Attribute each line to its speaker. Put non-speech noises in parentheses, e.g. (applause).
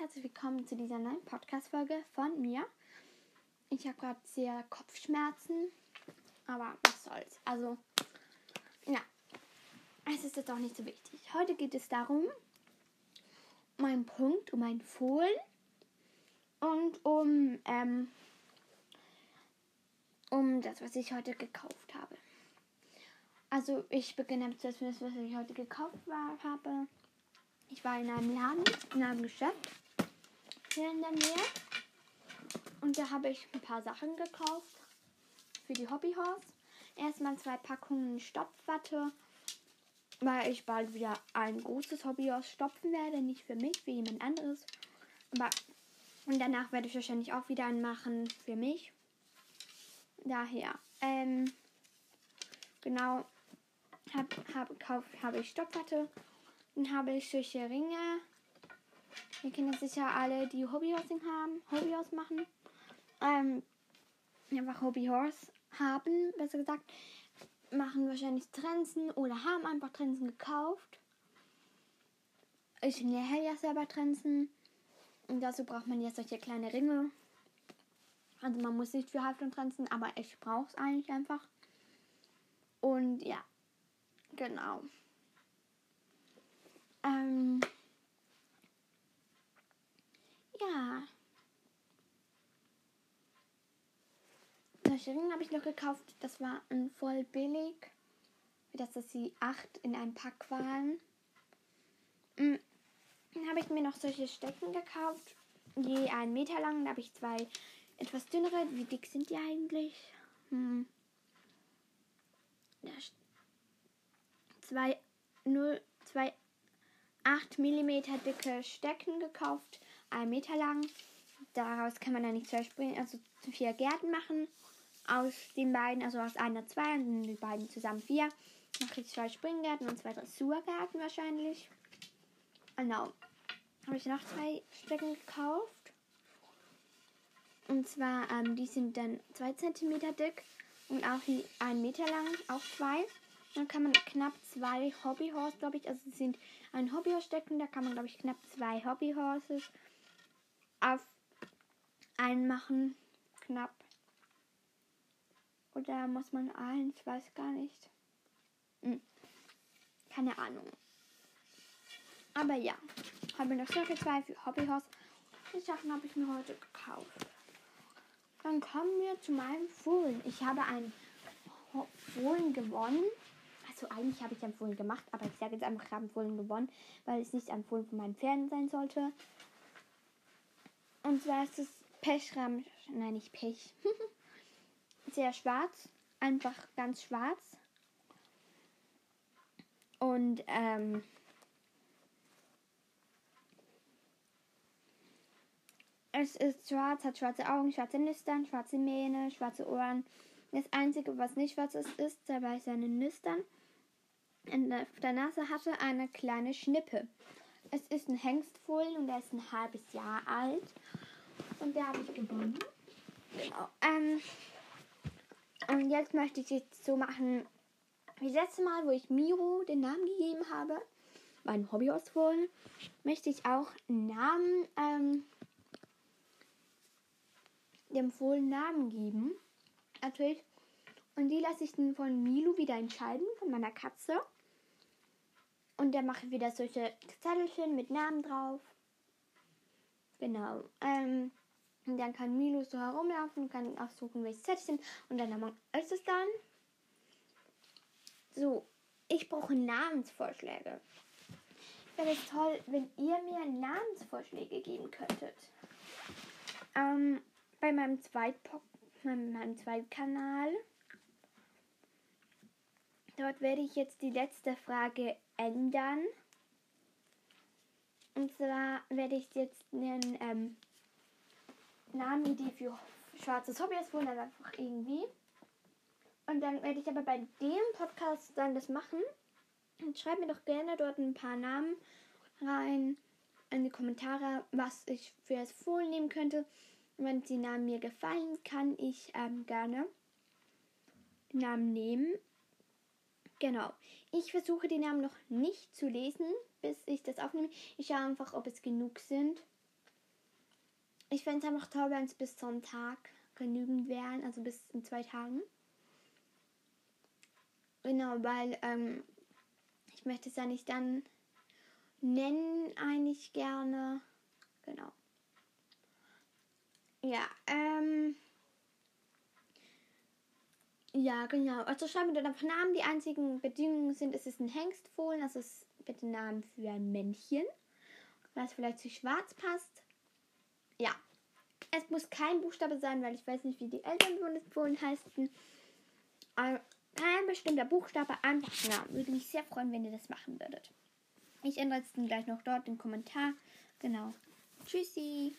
Speaker 1: herzlich willkommen zu dieser neuen Podcast-Folge von mir. Ich habe gerade sehr Kopfschmerzen, aber was soll's. Also, ja, es ist jetzt auch nicht so wichtig. Heute geht es darum, mein Punkt, um ein Fohlen und um, ähm, um das, was ich heute gekauft habe. Also, ich beginne zuerst mit das, was ich heute gekauft habe. Ich war in einem Laden, in einem Geschäft hier in der Nähe. Und da habe ich ein paar Sachen gekauft für die Hobbyhorse. Erstmal zwei Packungen Stopfwatte, weil ich bald wieder ein großes Hobbyhorse stopfen werde. Nicht für mich, für jemand anderes. Aber und danach werde ich wahrscheinlich auch wieder einen machen für mich. Daher, ähm, genau, habe hab, hab ich Stopfwatte dann habe ich solche Ringe. Ihr kennt sicher alle, die Hobbyhorsing haben, Hobbyhorse machen. Ähm, einfach Hobbyhorse haben, besser gesagt, machen wahrscheinlich Trenzen oder haben einfach Trenzen gekauft. Ich nähe ja selber Trenzen. Und dazu braucht man jetzt solche kleine Ringe. Also man muss nicht für Halfton trenzen, aber ich brauche es eigentlich einfach. Und ja, genau. Ähm, ja. Solche Ringe habe ich noch gekauft. Das war ein voll billig. Das dass sie acht in einem Pack waren. Mm, dann habe ich mir noch solche Stecken gekauft. Je einen Meter lang. Da habe ich zwei etwas dünnere. Wie dick sind die eigentlich? Hm. Ja, zwei, 0, zwei 8 mm dicke Stecken gekauft, 1 Meter lang. Daraus kann man dann nicht zwei Springen, also vier Gärten machen. Aus den beiden, also aus einer zwei und die beiden zusammen vier, mache ich zwei Springgärten und zwei Dressurgärten wahrscheinlich. Genau. Habe ich noch zwei Stecken gekauft. Und zwar, ähm, die sind dann 2 cm dick und auch 1 Meter lang, auch zwei. Dann kann man knapp zwei Hobbyhorse, glaube ich, also es sind ein Hobbyhorse stecken. Da kann man, glaube ich, knapp zwei Hobbyhorses auf einen machen. Knapp. Oder muss man eins? Weiß gar nicht. Hm. Keine Ahnung. Aber ja. Habe noch Circle 2 für Hobbyhorse. Die Sachen habe ich mir heute gekauft. Dann kommen wir zu meinem Fohlen. Ich habe einen Fohlen gewonnen. Also eigentlich habe ich Empfohlen gemacht, aber ich sage jetzt einfach, ich Empfohlen gewonnen, weil es nicht Empfohlen von meinen Pferden sein sollte. Und zwar ist es Pechram, nein nicht Pech, (laughs) sehr schwarz, einfach ganz schwarz. Und ähm, es ist schwarz, hat schwarze Augen, schwarze Nüstern, schwarze Mähne, schwarze Ohren. Das Einzige, was nicht schwarz ist, ist dabei seine Nüstern auf der Nase hatte eine kleine Schnippe. Es ist ein Hengstfohlen und er ist ein halbes Jahr alt. Und der habe ich gewonnen. Genau. Ähm, und jetzt möchte ich es so machen wie das letzte Mal, wo ich Miro den Namen gegeben habe. Mein Hobbyhausfohlen. Möchte ich auch einen Namen, ähm, dem Fohlen Namen geben. Natürlich. Und die lasse ich dann von Milo wieder entscheiden, von meiner Katze. Und der macht wieder solche Zettelchen mit Namen drauf. Genau. Ähm, und dann kann Milo so herumlaufen, kann aussuchen, welches Zettelchen. Und dann ist es dann. So, ich brauche Namensvorschläge. Wäre es toll, wenn ihr mir Namensvorschläge geben könntet. Ähm, bei meinem Zweitpo meinem Zweitkanal. Dort werde ich jetzt die letzte Frage ändern. Und zwar werde ich jetzt einen ähm, Namenidee für schwarzes Hobby auswählen, also einfach irgendwie. Und dann werde ich aber bei dem Podcast dann das machen. Und schreibt mir doch gerne dort ein paar Namen rein in die Kommentare, was ich für das Fohlen nehmen könnte. Wenn die Namen mir gefallen, kann ich ähm, gerne Namen nehmen. Genau. Ich versuche die Namen noch nicht zu lesen, bis ich das aufnehme. Ich schaue einfach, ob es genug sind. ich fände es einfach toll, wenn es bis Sonntag genügend wären, also bis in zwei Tagen. Genau, weil ähm, ich möchte es ja nicht dann nennen, eigentlich gerne. Genau. Ja, ähm. Ja, genau. Also schreiben wir dann einfach Namen. Die einzigen Bedingungen sind, es ist ein Hengstfohlen, also ist bitte Namen für ein Männchen, was vielleicht zu schwarz passt. Ja. Es muss kein Buchstabe sein, weil ich weiß nicht, wie die Eltern von des Fohlen heißen. Aber ein bestimmter Buchstabe, einfach Namen. Würde mich sehr freuen, wenn ihr das machen würdet. Ich ändere es dann gleich noch dort im Kommentar. Genau. Tschüssi.